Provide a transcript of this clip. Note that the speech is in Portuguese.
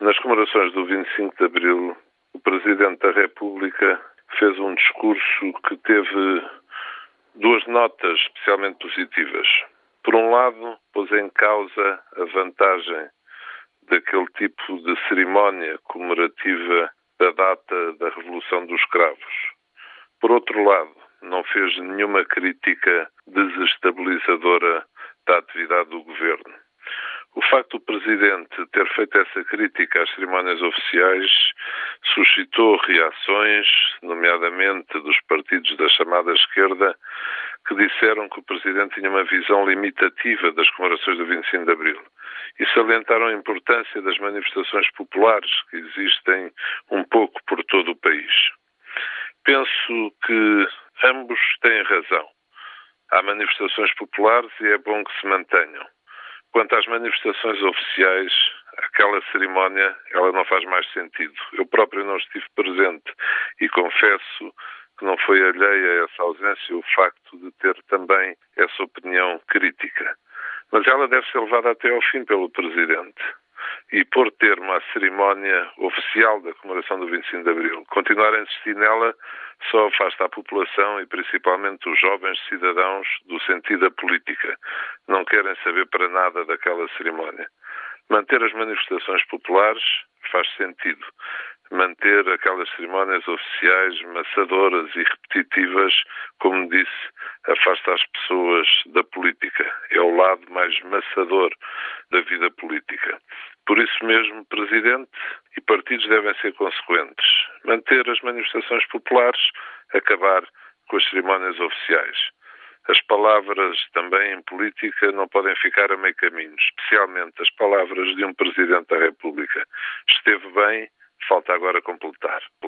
Nas comemorações do 25 de Abril, o Presidente da República fez um discurso que teve duas notas especialmente positivas. Por um lado, pôs em causa a vantagem daquele tipo de cerimónia comemorativa da data da Revolução dos Escravos. Por outro lado, não fez nenhuma crítica desestabilizadora da atividade do governo. O facto do Presidente ter feito essa crítica às cerimónias oficiais suscitou reações, nomeadamente dos partidos da chamada esquerda, que disseram que o Presidente tinha uma visão limitativa das comemorações do 25 de Abril e salientaram a importância das manifestações populares que existem um pouco por todo o país. Penso que ambos têm razão. Há manifestações populares e é bom que se mantenham. Quanto às manifestações oficiais, aquela cerimónia, ela não faz mais sentido. Eu próprio não estive presente e confesso que não foi alheia a essa ausência o facto de ter também essa opinião crítica. Mas ela deve ser levada até ao fim pelo Presidente. E por ter uma cerimónia oficial da comemoração do 25 de Abril, continuar a insistir nela só afasta a população e principalmente os jovens cidadãos do sentido da política. Não querem saber para nada daquela cerimónia. Manter as manifestações populares faz sentido. Manter aquelas cerimónias oficiais maçadoras e repetitivas, como disse, afasta as pessoas da política. É o lado mais maçador da vida política. Por isso mesmo, Presidente e partidos devem ser consequentes. Manter as manifestações populares, acabar com as cerimónias oficiais. As palavras também em política não podem ficar a meio caminho, especialmente as palavras de um Presidente da República. Esteve bem, falta agora completar.